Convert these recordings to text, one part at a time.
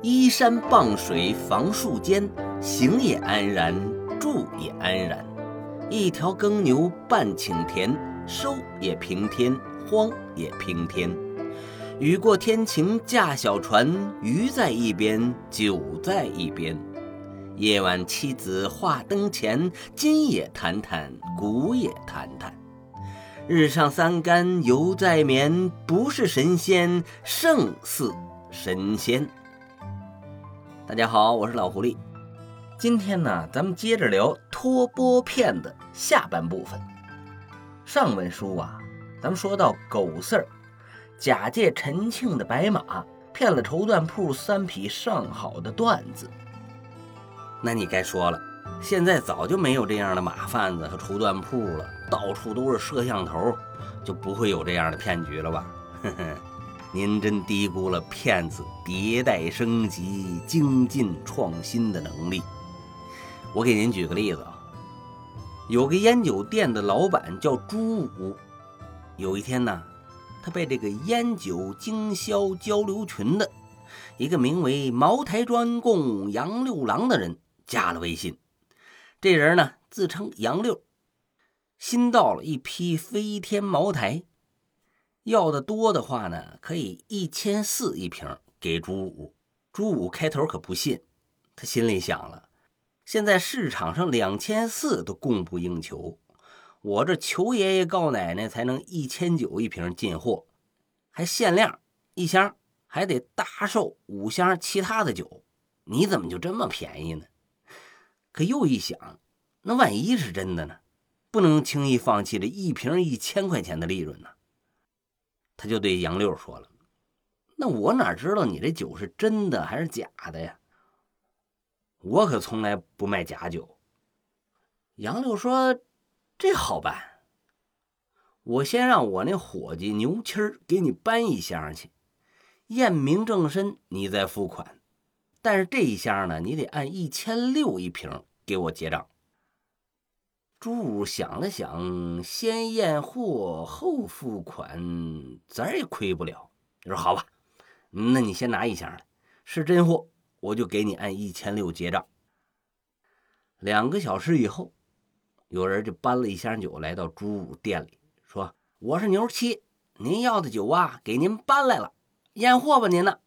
依山傍水房树间，行也安然，住也安然。一条耕牛半顷田，收也平天，荒也平天。雨过天晴驾小船，鱼在一边，酒在一边。夜晚妻子话灯前，今也谈谈，古也谈谈。日上三竿犹在眠，不是神仙胜似神仙。大家好，我是老狐狸。今天呢，咱们接着聊托钵片的下半部分。上文书啊，咱们说到狗四儿假借陈庆的白马，骗了绸缎铺三匹上好的缎子。那你该说了，现在早就没有这样的马贩子和绸缎铺了，到处都是摄像头，就不会有这样的骗局了吧？呵呵，您真低估了骗子迭代升级、精进创新的能力。我给您举个例子啊，有个烟酒店的老板叫朱武，有一天呢，他被这个烟酒经销交流群的一个名为茅台专供杨六郎的人。加了微信，这人呢自称杨六，新到了一批飞天茅台，要的多的话呢，可以一千四一瓶给朱武。朱武开头可不信，他心里想了，现在市场上两千四都供不应求，我这求爷爷告奶奶才能一千九一瓶进货，还限量一箱，还得搭售五箱其他的酒，你怎么就这么便宜呢？可又一想，那万一是真的呢？不能轻易放弃这一瓶一千块钱的利润呢。他就对杨六说了：“那我哪知道你这酒是真的还是假的呀？我可从来不卖假酒。”杨六说：“这好办，我先让我那伙计牛七儿给你搬一箱去，验明正身，你再付款。但是这一箱呢，你得按一千六一瓶。”给我结账。朱武想了想，先验货后付款，咱也亏不了。你说好吧？那你先拿一箱来，是真货，我就给你按一千六结账。两个小时以后，有人就搬了一箱酒来到朱武店里，说：“我是牛七，您要的酒啊，给您搬来了，验货吧您呢。”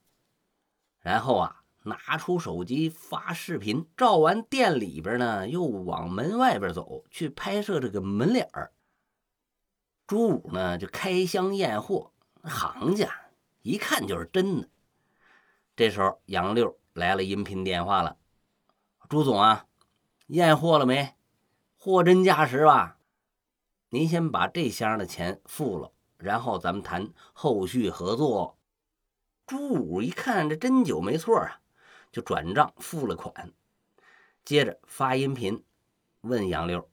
然后啊。拿出手机发视频，照完店里边呢，又往门外边走去拍摄这个门脸儿。朱武呢就开箱验货，行家一看就是真的。这时候杨六来了音频电话了：“朱总啊，验货了没？货真价实吧？您先把这箱的钱付了，然后咱们谈后续合作。”朱武一看这真酒没错啊。就转账付了款，接着发音频问杨六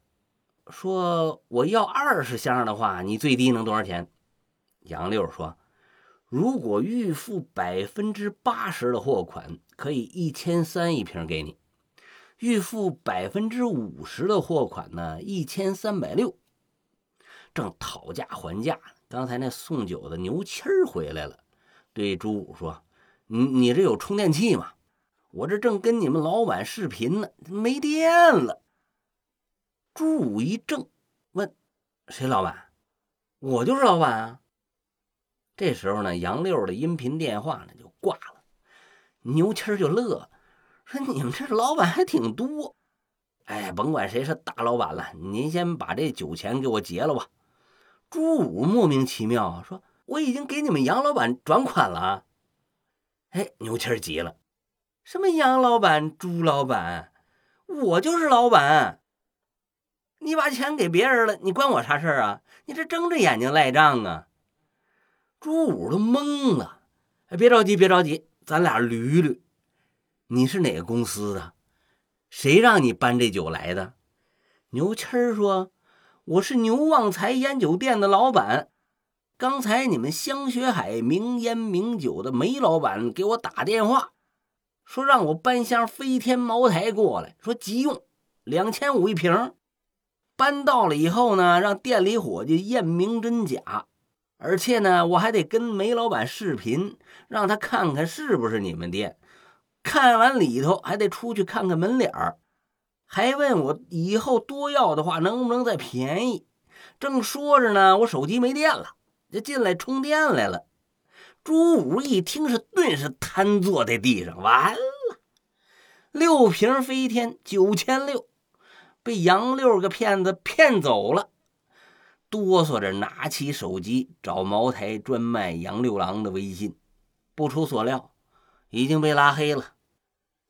说：“我要二十箱的话，你最低能多少钱？”杨六说：“如果预付百分之八十的货款，可以一千三一瓶给你；预付百分之五十的货款呢，一千三百六。”正讨价还价，刚才那送酒的牛七儿回来了，对朱武说：“你你这有充电器吗？”我这正跟你们老板视频呢，没电了。朱武一怔，问：“谁老板？”“我就是老板啊。”这时候呢，杨六的音频电话呢就挂了。牛七就乐，说：“你们这老板还挺多。”哎，甭管谁是大老板了，您先把这酒钱给我结了吧。朱武莫名其妙说：“我已经给你们杨老板转款了。”哎，牛七急了。什么杨老板、朱老板，我就是老板。你把钱给别人了，你关我啥事儿啊？你这睁着眼睛赖账啊！朱武都懵了。哎，别着急，别着急，咱俩捋捋。你是哪个公司的？谁让你搬这酒来的？牛七儿说：“我是牛旺财烟酒店的老板。刚才你们香雪海名烟名酒的梅老板给我打电话。”说让我搬箱飞天茅台过来，说急用，两千五一瓶。搬到了以后呢，让店里伙计验明真假，而且呢，我还得跟梅老板视频，让他看看是不是你们店。看完里头还得出去看看门脸儿，还问我以后多要的话能不能再便宜。正说着呢，我手机没电了，就进来充电来了。朱武一听是顿时瘫坐在地上，完了，六瓶飞天九千六，被杨六个骗子骗走了。哆嗦着拿起手机找茅台专卖杨六郎的微信，不出所料，已经被拉黑了。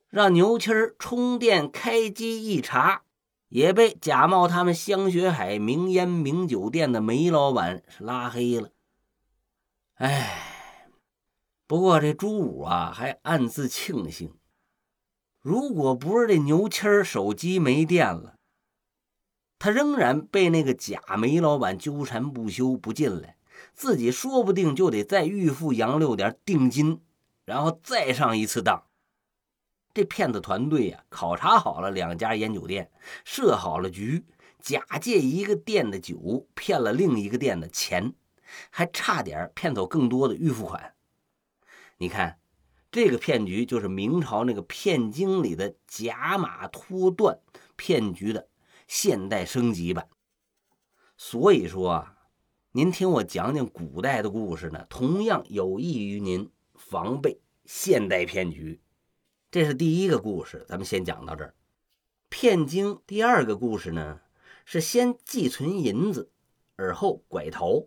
让牛七儿充电开机一查，也被假冒他们香雪海名烟名酒店的梅老板是拉黑了。哎，不过这朱武啊还暗自庆幸，如果不是这牛七儿手机没电了。他仍然被那个假煤老板纠缠不休，不进来，自己说不定就得再预付杨六点定金，然后再上一次当。这骗子团队呀，考察好了两家烟酒店，设好了局，假借一个店的酒骗了另一个店的钱，还差点骗走更多的预付款。你看，这个骗局就是明朝那个骗经里的假马脱断骗局的。现代升级版，所以说啊，您听我讲讲古代的故事呢，同样有益于您防备现代骗局。这是第一个故事，咱们先讲到这儿。骗经第二个故事呢，是先寄存银子，而后拐逃。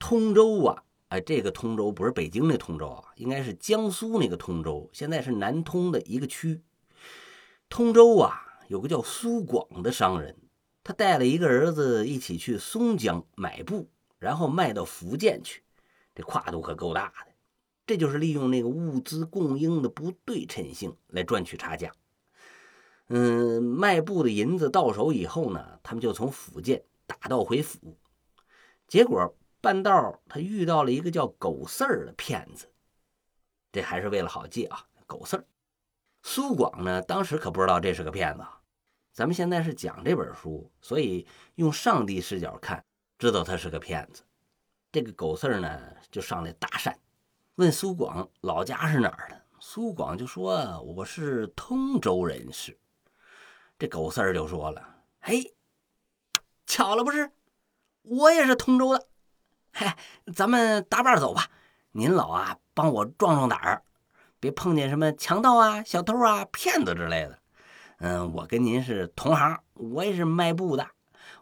通州啊，哎，这个通州不是北京那通州啊，应该是江苏那个通州，现在是南通的一个区。通州啊。有个叫苏广的商人，他带了一个儿子一起去松江买布，然后卖到福建去，这跨度可够大的。这就是利用那个物资供应的不对称性来赚取差价。嗯，卖布的银子到手以后呢，他们就从福建打道回府。结果半道他遇到了一个叫狗四儿的骗子，这还是为了好记啊，狗四儿。苏广呢，当时可不知道这是个骗子。咱们现在是讲这本书，所以用上帝视角看，知道他是个骗子。这个狗四儿呢，就上来搭讪，问苏广老家是哪儿的。苏广就说：“我是通州人士。”这狗四儿就说了：“嘿，巧了不是？我也是通州的。嘿，咱们搭伴走吧。您老啊，帮我壮壮胆儿，别碰见什么强盗啊、小偷啊、骗子之类的。”嗯，我跟您是同行，我也是卖布的，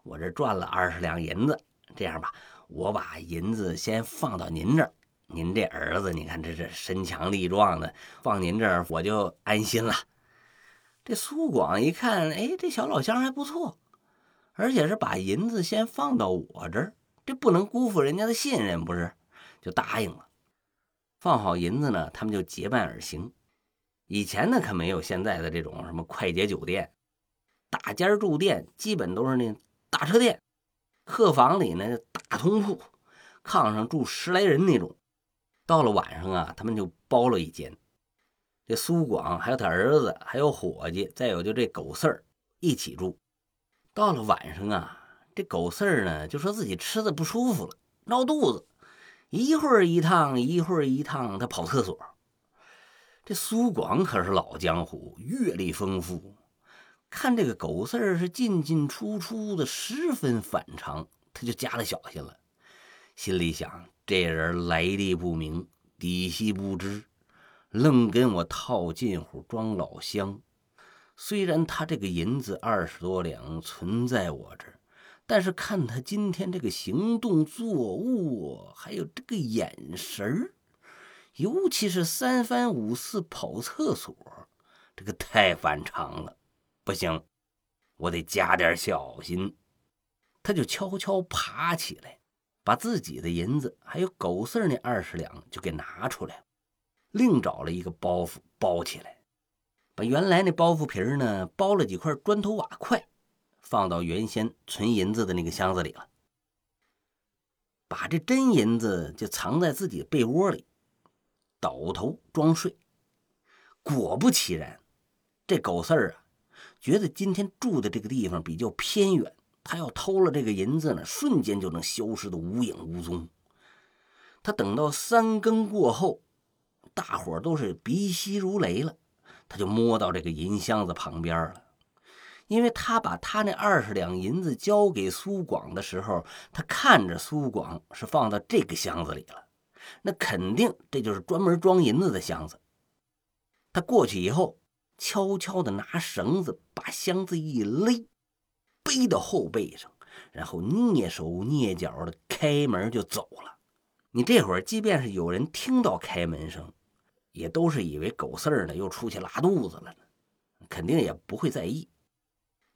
我这赚了二十两银子。这样吧，我把银子先放到您这儿，您这儿子，你看这是身强力壮的，放您这儿我就安心了。这苏广一看，哎，这小老乡还不错，而且是把银子先放到我这儿，这不能辜负人家的信任，不是？就答应了。放好银子呢，他们就结伴而行。以前呢，可没有现在的这种什么快捷酒店，大间住店基本都是那大车店，客房里呢大通铺，炕上住十来人那种。到了晚上啊，他们就包了一间。这苏广还有他儿子，还有伙计，再有就这狗四儿一起住。到了晚上啊，这狗四儿呢就说自己吃的不舒服了，闹肚子，一会儿一趟，一会儿一趟，他跑厕所。这苏广可是老江湖，阅历丰富，看这个狗四儿是进进出出的，十分反常，他就加了小心了，心里想：这人来历不明，底细不知，愣跟我套近乎装老乡。虽然他这个银子二十多两存在我这儿，但是看他今天这个行动作物，还有这个眼神。尤其是三番五次跑厕所，这个太反常了，不行，我得加点小心。他就悄悄爬起来，把自己的银子还有狗四那二十两就给拿出来，另找了一个包袱包起来，把原来那包袱皮呢包了几块砖头瓦块，放到原先存银子的那个箱子里了，把这真银子就藏在自己被窝里。倒头装睡，果不其然，这狗四儿啊，觉得今天住的这个地方比较偏远，他要偷了这个银子呢，瞬间就能消失的无影无踪。他等到三更过后，大伙都是鼻息如雷了。他就摸到这个银箱子旁边了，因为他把他那二十两银子交给苏广的时候，他看着苏广是放到这个箱子里了，那肯定这就是专门装银子的箱子。他过去以后，悄悄的拿绳子把箱子一勒，背到后背上，然后蹑手蹑脚的开门就走了。你这会儿，即便是有人听到开门声。也都是以为狗四儿呢又出去拉肚子了呢，肯定也不会在意。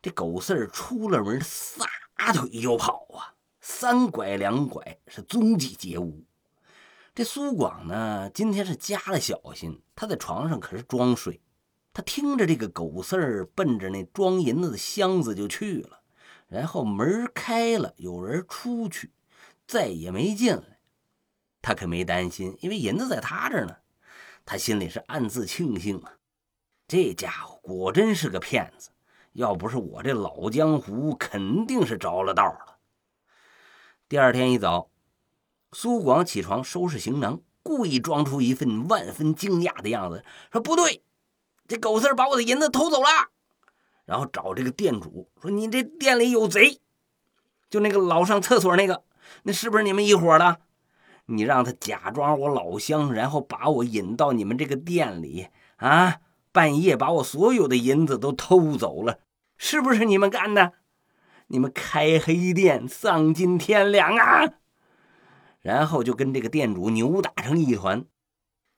这狗四儿出了门，撒腿就跑啊，三拐两拐是踪迹皆无。这苏广呢，今天是加了小心，他在床上可是装睡。他听着这个狗四儿奔着那装银子的箱子就去了，然后门开了，有人出去，再也没进来。他可没担心，因为银子在他这儿呢。他心里是暗自庆幸啊，这家伙果真是个骗子，要不是我这老江湖，肯定是着了道了。第二天一早，苏广起床收拾行囊，故意装出一份万分惊讶的样子，说：“不对，这狗四把我的银子偷走了。”然后找这个店主说：“你这店里有贼，就那个老上厕所那个，那是不是你们一伙的？”你让他假装我老乡，然后把我引到你们这个店里啊！半夜把我所有的银子都偷走了，是不是你们干的？你们开黑店，丧尽天良啊！然后就跟这个店主扭打成一团。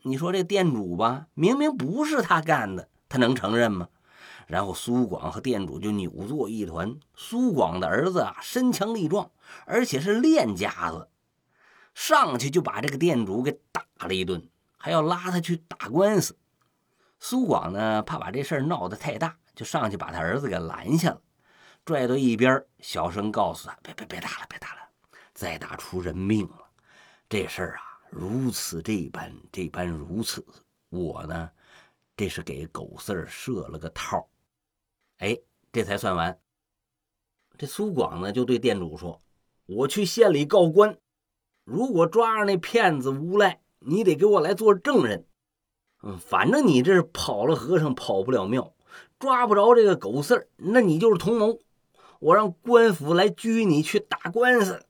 你说这店主吧，明明不是他干的，他能承认吗？然后苏广和店主就扭作一团。苏广的儿子啊，身强力壮，而且是练家子。上去就把这个店主给打了一顿，还要拉他去打官司。苏广呢，怕把这事儿闹得太大，就上去把他儿子给拦下了，拽到一边，小声告诉他：“别别别打了，别打了，再打出人命了。这事儿啊，如此这般，这般如此。我呢，这是给狗四儿设了个套。哎，这才算完。这苏广呢，就对店主说：‘我去县里告官。’如果抓着那骗子无赖，你得给我来做证人。嗯，反正你这是跑了和尚跑不了庙，抓不着这个狗四儿，那你就是同谋。我让官府来拘你去打官司。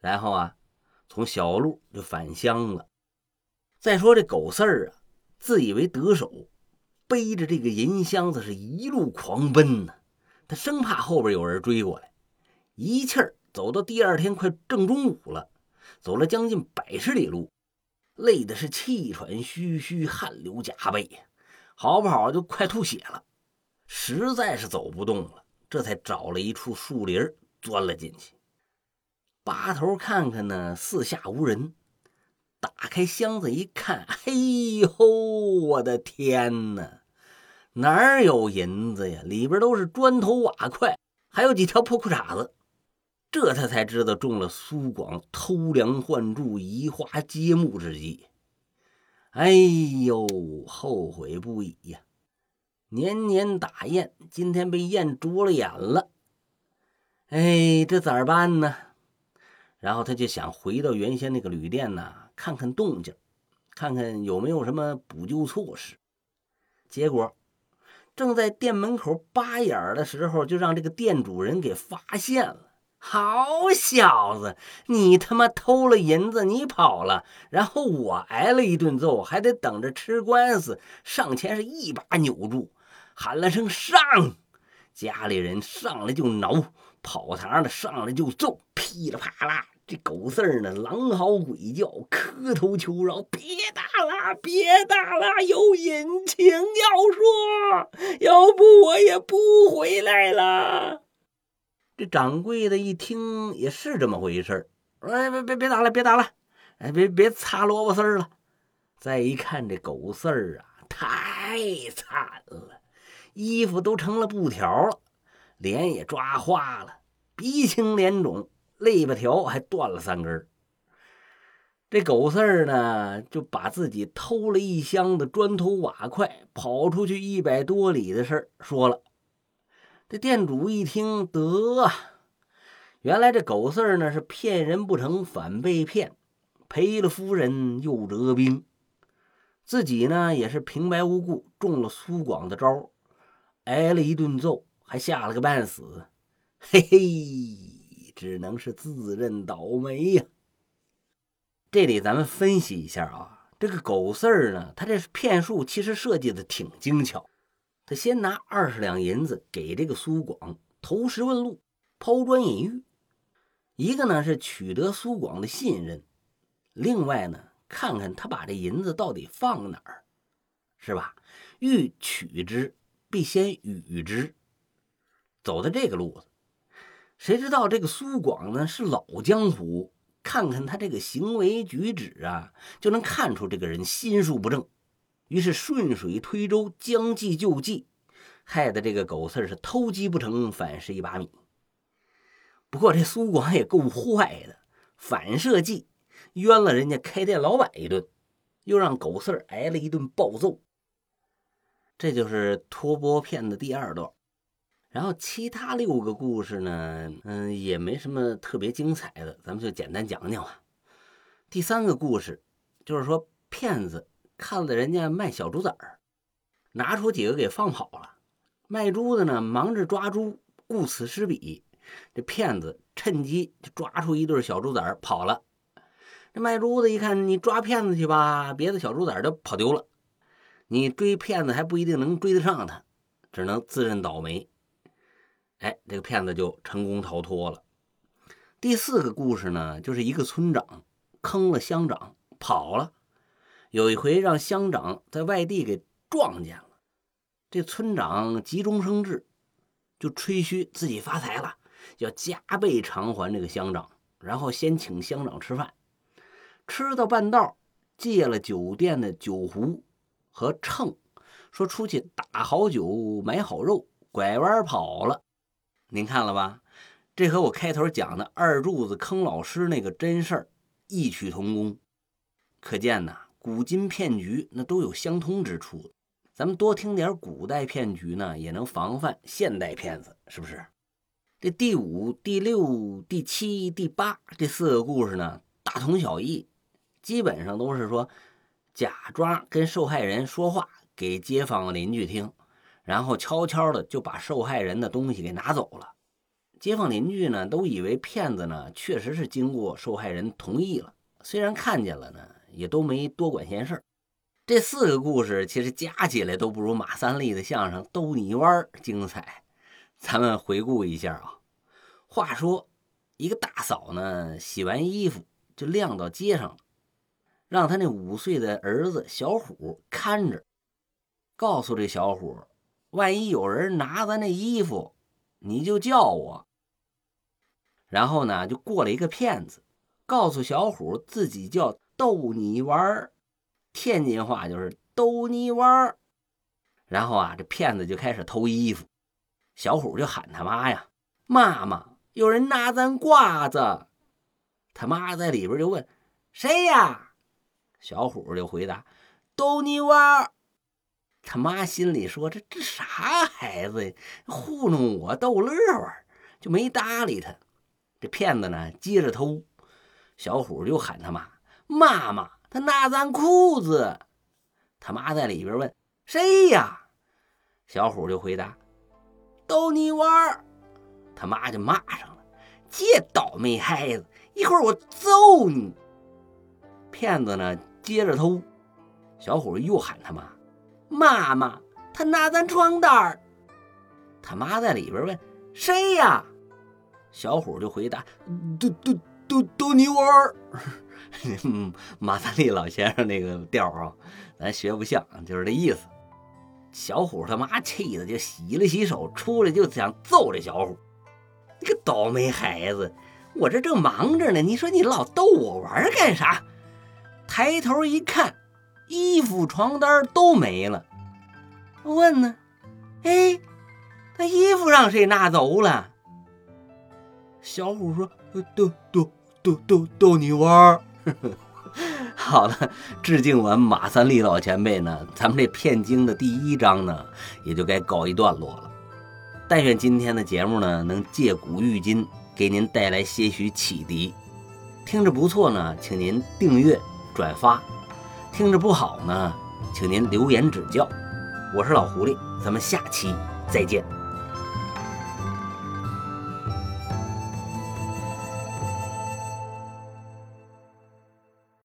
然后啊，从小路就返乡了。再说这狗四儿啊，自以为得手，背着这个银箱子是一路狂奔呢。他生怕后边有人追过来，一气儿走到第二天快正中午了。走了将近百十里路，累的是气喘吁吁，汗流浃背呀，好不好就快吐血了，实在是走不动了，这才找了一处树林钻了进去，拔头看看呢，四下无人，打开箱子一看，嘿呦，我的天哪，哪有银子呀？里边都是砖头瓦块，还有几条破裤衩子。这他才知道中了苏广偷梁换柱、移花接木之计。哎呦，后悔不已呀！年年打雁，今天被雁啄了眼了。哎，这咋办呢？然后他就想回到原先那个旅店呢，看看动静，看看有没有什么补救措施。结果正在店门口扒眼的时候，就让这个店主人给发现了。好小子，你他妈偷了银子，你跑了，然后我挨了一顿揍，还得等着吃官司。上前是一把扭住，喊了声上，家里人上来就挠，跑堂的上来就揍，噼里啪啦，这狗四儿呢，狼嚎鬼叫，磕头求饶，别打了，别打了，有隐情要说，要不我也不回来了。这掌柜的一听也是这么回事儿，哎，别别别打了，别打了，哎，别别擦萝卜丝儿了。再一看这狗四儿啊，太惨了，衣服都成了布条了，脸也抓花了，鼻青脸肿，肋巴条还断了三根。这狗四儿呢，就把自己偷了一箱子砖头瓦块，跑出去一百多里的事儿说了。这店主一听，得，原来这狗四儿呢是骗人不成，反被骗，赔了夫人又折兵。自己呢也是平白无故中了苏广的招，挨了一顿揍，还吓了个半死，嘿嘿，只能是自认倒霉呀。这里咱们分析一下啊，这个狗四儿呢，他这骗术其实设计的挺精巧。他先拿二十两银子给这个苏广投石问路、抛砖引玉，一个呢是取得苏广的信任，另外呢看看他把这银子到底放哪儿，是吧？欲取之，必先予之，走的这个路子。谁知道这个苏广呢是老江湖，看看他这个行为举止啊，就能看出这个人心术不正。于是顺水推舟，将计就计，害得这个狗四是偷鸡不成反蚀一把米。不过这苏广也够坏的，反射计冤了人家开店老板一顿，又让狗四挨了一顿暴揍。这就是托钵骗的第二段。然后其他六个故事呢，嗯，也没什么特别精彩的，咱们就简单讲讲吧。第三个故事就是说骗子。看了人家卖小猪崽儿，拿出几个给放跑了。卖猪的呢，忙着抓猪，顾此失彼。这骗子趁机就抓出一对小猪崽儿跑了。这卖猪的一看，你抓骗子去吧，别的小猪崽儿都跑丢了，你追骗子还不一定能追得上他，只能自认倒霉。哎，这个骗子就成功逃脱了。第四个故事呢，就是一个村长坑了乡长跑了。有一回，让乡长在外地给撞见了，这村长急中生智，就吹嘘自己发财了，要加倍偿还这个乡长，然后先请乡长吃饭。吃到半道，借了酒店的酒壶和秤，说出去打好酒、买好肉，拐弯跑了。您看了吧？这和我开头讲的二柱子坑老师那个真事儿异曲同工，可见呐。古今骗局那都有相通之处，咱们多听点古代骗局呢，也能防范现代骗子，是不是？这第五、第六、第七、第八这四个故事呢，大同小异，基本上都是说假装跟受害人说话给街坊邻居听，然后悄悄的就把受害人的东西给拿走了。街坊邻居呢，都以为骗子呢确实是经过受害人同意了，虽然看见了呢。也都没多管闲事这四个故事其实加起来都不如马三立的相声《逗你玩》精彩。咱们回顾一下啊。话说，一个大嫂呢，洗完衣服就晾到街上了，让他那五岁的儿子小虎看着，告诉这小虎，万一有人拿咱那衣服，你就叫我。然后呢，就过来一个骗子，告诉小虎自己叫。逗你玩儿，天津话就是逗你玩儿。然后啊，这骗子就开始偷衣服，小虎就喊他妈呀：“妈妈，有人拿咱褂子。”他妈在里边就问：“谁呀？”小虎就回答：“逗你玩儿。”他妈心里说：“这这啥孩子呀，糊弄我逗乐玩，就没搭理他。这骗子呢，接着偷，小虎就喊他妈。妈妈，他拿咱裤子。他妈在里边问：“谁呀？”小虎就回答：“逗你玩。”他妈就骂上了：“这倒霉孩子，一会儿我揍你！”骗子呢，接着偷。小虎又喊他妈：“妈妈，他拿咱床单儿。”他妈在里边问：“谁呀？”小虎就回答：“逗逗逗逗你玩。” 马三立老先生那个调啊，咱学不像，就是这意思。小虎他妈气的就洗了洗手，出来就想揍这小虎。你个倒霉孩子，我这正忙着呢，你说你老逗我玩干啥？抬头一看，衣服、床单都没了。问呢？哎，那衣服让谁拿走了？小虎说：“逗逗逗逗逗你玩。” 好了，致敬完马三立老前辈呢，咱们这骗经的第一章呢，也就该告一段落了。但愿今天的节目呢，能借古喻今，给您带来些许启迪。听着不错呢，请您订阅、转发；听着不好呢，请您留言指教。我是老狐狸，咱们下期再见。